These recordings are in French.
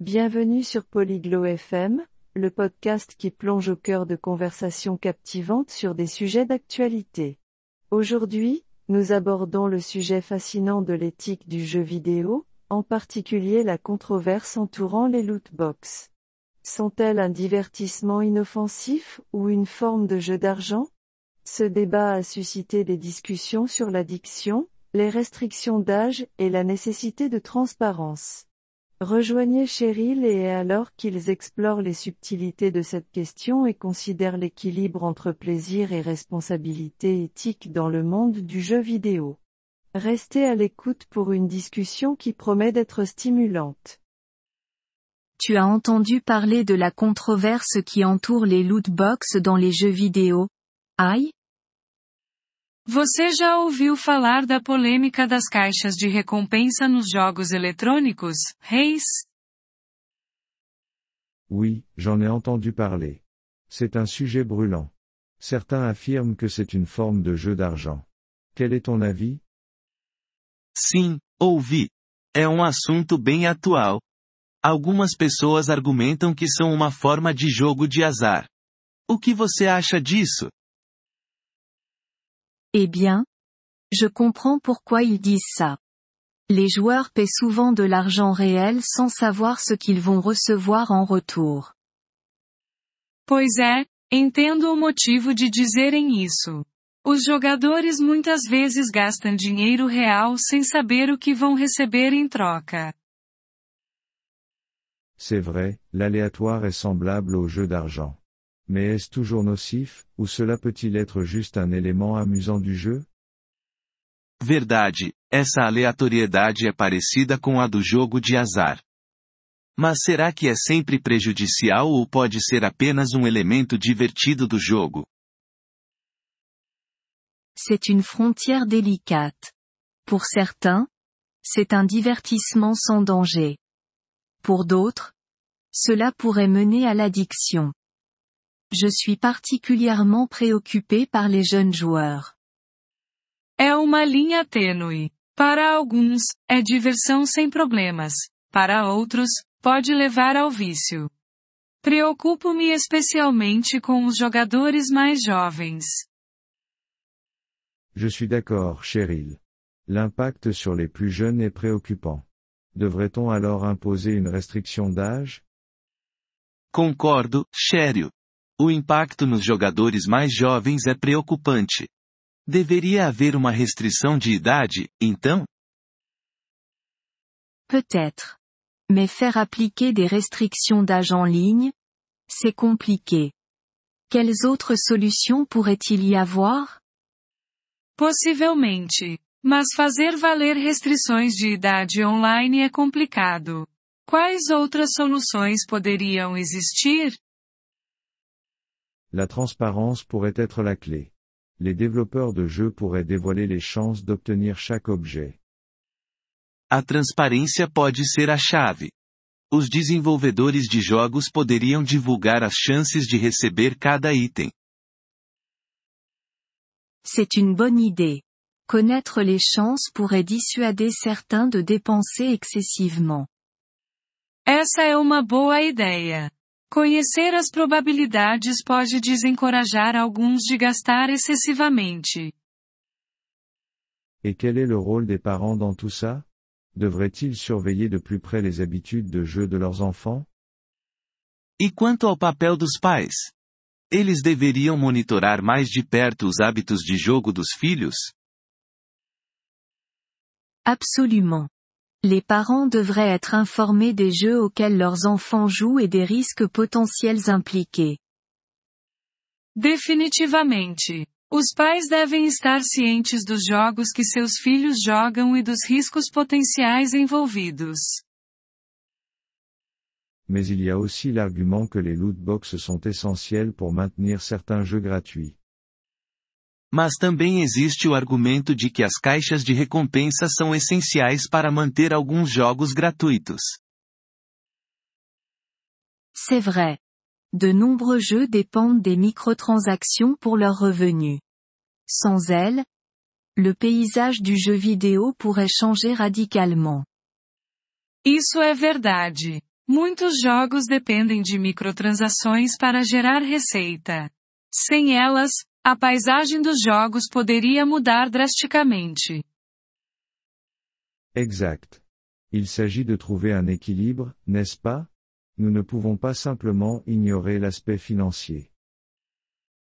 Bienvenue sur Polyglot FM, le podcast qui plonge au cœur de conversations captivantes sur des sujets d'actualité. Aujourd'hui, nous abordons le sujet fascinant de l'éthique du jeu vidéo, en particulier la controverse entourant les loot box. Sont-elles un divertissement inoffensif ou une forme de jeu d'argent? Ce débat a suscité des discussions sur l'addiction, les restrictions d'âge et la nécessité de transparence. Rejoignez Cheryl et alors qu'ils explorent les subtilités de cette question et considèrent l'équilibre entre plaisir et responsabilité éthique dans le monde du jeu vidéo. Restez à l'écoute pour une discussion qui promet d'être stimulante. Tu as entendu parler de la controverse qui entoure les loot box dans les jeux vidéo? Aïe Você já ouviu falar da polêmica das caixas de recompensa nos jogos eletrônicos, Reis? Oui, j'en ai entendu parler. C'est un sujet brûlant. Certains affirment que c'est une forme de jeu d'argent. Quel est ton avis? Sim, ouvi. É um assunto bem atual. Algumas pessoas argumentam que são uma forma de jogo de azar. O que você acha disso? Eh bien, je comprends pourquoi ils disent ça. Les joueurs paient souvent de l'argent réel sans savoir ce qu'ils vont recevoir en retour. Pois é, entendo o motivo de dizerem isso. Os jogadores muitas vezes gastam dinheiro real sem saber o que vão receber em troca. C'est vrai, l'aléatoire est semblable au jeu d'argent. Mais est-ce toujours nocif, ou cela peut-il être juste un élément amusant du jeu? Verdade, essa aleatoriedade é parecida com a do jogo de azar. Mas será que é sempre prejudicial ou pode ser apenas um elemento divertido do jogo? C'est une frontière délicate. Pour certains, c'est un divertissement sans danger. Pour d'autres, cela pourrait mener à l'addiction. Je suis particulièrement préoccupé par les jeunes joueurs. É uma linha tênue. Para alguns, é diversão sem problemas. Para outros, pode levar ao vício. Preocupo-me especialmente com os jogadores mais jovens. Je suis d'accord, Cheryl. L'impact sur les plus jeunes est préoccupant. Devrait-on alors imposer une restriction d'âge? Concordo, Chério. O impacto nos jogadores mais jovens é preocupante. Deveria haver uma restrição de idade, então? Peut-être. Mais faire appliquer des restrictions d'âge en ligne, c'est compliqué. Quelles autres solutions pourrait-il y avoir? Possivelmente. Mas fazer valer restrições de idade online é complicado. Quais outras soluções poderiam existir? La transparence pourrait être la clé. Les développeurs de jeux pourraient dévoiler les chances d'obtenir chaque objet. A transparência pode ser a chave. Os desenvolvedores de jogos poderiam divulgar as chances de receber cada item. C'est une bonne idée. Connaître les chances pourrait dissuader certains de dépenser excessivement. Essa é uma boa ideia. Conhecer as probabilidades pode desencorajar alguns de gastar excessivamente. Et quel est le rôle des parents dans tout ça? Devraient-ils surveiller de plus près les habitudes de jeu de leurs enfants? E quanto ao papel dos pais? Eles deveriam monitorar mais de perto os hábitos de jogo dos filhos? Absolument. Les parents devraient être informés des jeux auxquels leurs enfants jouent et des risques potentiels impliqués. Definitivamente. Os pais devem estar cientes dos jogos que seus filhos jogam e dos riscos potenciais envolvidos. Mais il y a aussi l'argument que les loot box sont essentiels pour maintenir certains jeux gratuits. Mas também existe o argumento de que as caixas de recompensa são essenciais para manter alguns jogos gratuitos. C'est vrai. De nombreux jeux dépendent des microtransactions pour leurs revenus. Sans elles, le paysage du jeu vidéo pourrait changer radicalement. Isso é verdade. Muitos jogos dependem de microtransações para gerar receita. Sem elas, a paisagem dos jogos poderia mudar drasticamente. Exact. Il s'agit de trouver un équilibre, n'est-ce pas Nous ne pouvons pas simplement ignorer l'aspect financier.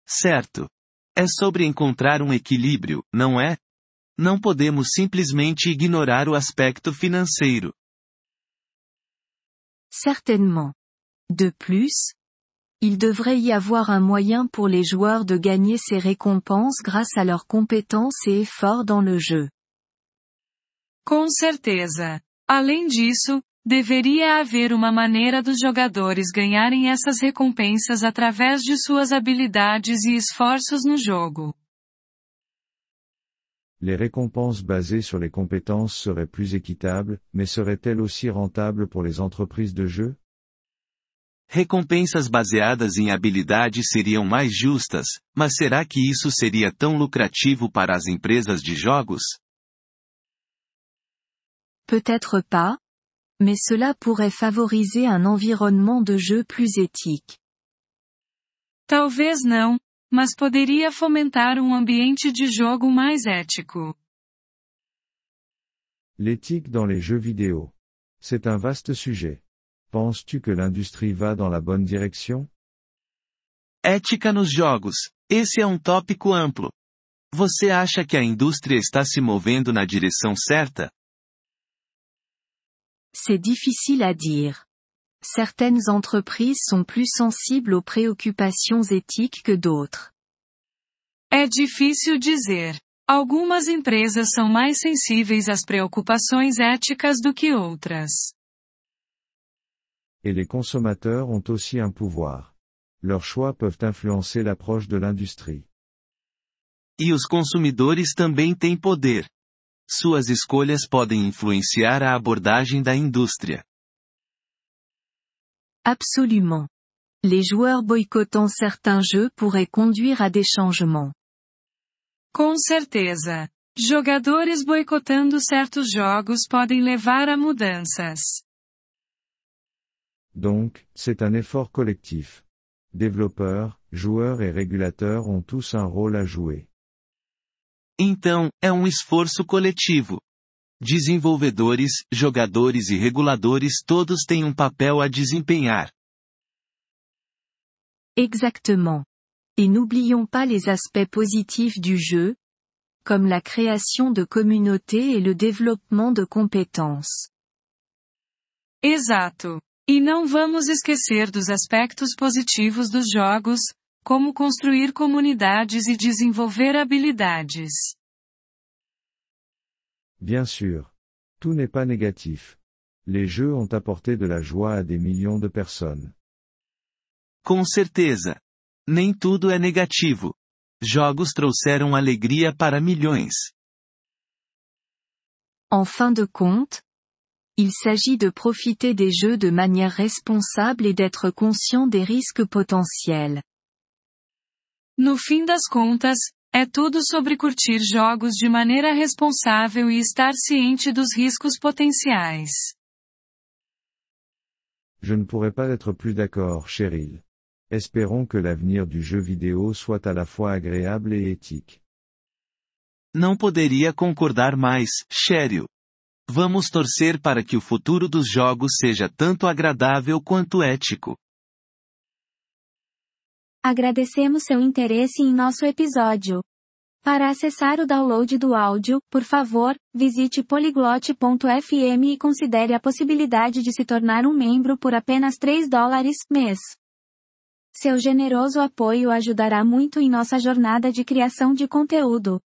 Certo. É sobre encontrar um equilíbrio, não é? Não podemos simplesmente ignorar o aspecto financeiro. Certainement. De plus, il devrait y avoir un moyen pour les joueurs de gagner ces récompenses grâce à leurs compétences et efforts dans le jeu. Com certeza. Além disso, deveria haver uma maneira dos jogadores ganharem essas recompensas através de suas habilidades e esforços no jogo. Les récompenses basées sur les compétences seraient plus équitables, mais seraient-elles aussi rentables pour les entreprises de jeu? Recompensas baseadas em habilidade seriam mais justas, mas será que isso seria tão lucrativo para as empresas de jogos? Peut-être pas, mais cela pourrait favoriser un environnement de jeu plus éthique. Talvez não, mas poderia fomentar um ambiente de jogo mais ético. L'éthique dans les jeux vidéo. C'est un vaste sujet. Penses-tu que l'industrie va dans la bonne direction Ética nos jogos. Esse é um tópico amplo. Você acha que a indústria está se movendo na direção certa? C'est difficile à dire. Certaines entreprises sont plus sensibles aux préoccupations éthiques que d'autres. É difícil dizer. Algumas empresas são mais sensíveis às preocupações éticas do que outras. Et les consommateurs ont aussi un pouvoir. Leurs choix peuvent influencer l'approche de l'industrie. E os consumidores também têm poder. Suas escolhas podem influenciar a abordagem da indústria. Absolument. Les joueurs boycottant certains jeux pourraient conduire à des changements. Com certeza. Jogadores boicotando certos jogos podem levar a mudanças. Donc, c'est un effort collectif. Développeurs, joueurs et régulateurs ont tous un rôle à jouer. Então, é um esforço coletivo. Desenvolvedores, jogadores e reguladores todos têm um papel a desempenhar. Exactement. Et n'oublions pas les aspects positifs du jeu, comme la création de communautés et le développement de compétences. Exato. E não vamos esquecer dos aspectos positivos dos jogos, como construir comunidades e desenvolver habilidades. Bien sûr. Tout n'est pas négatif. Les jeux ont apporté de la joie à des millions de personnes. Com certeza. Nem tudo é negativo. Jogos trouxeram alegria para milhões. En fin de compte, il s'agit de profiter des jeux de manière responsable et d'être conscient des risques potentiels. No fim das contas, é tudo sobre curtir jogos de maneira responsável e estar ciente dos riscos potenciais. Je ne pourrais pas être plus d'accord, Cheryl. Espérons que l'avenir du jeu vidéo soit à la fois agréable et éthique. Não poderia concordar mais, Cheryl. Vamos torcer para que o futuro dos jogos seja tanto agradável quanto ético. Agradecemos seu interesse em nosso episódio. Para acessar o download do áudio, por favor, visite poliglote.fm e considere a possibilidade de se tornar um membro por apenas 3 dólares mês. Seu generoso apoio ajudará muito em nossa jornada de criação de conteúdo.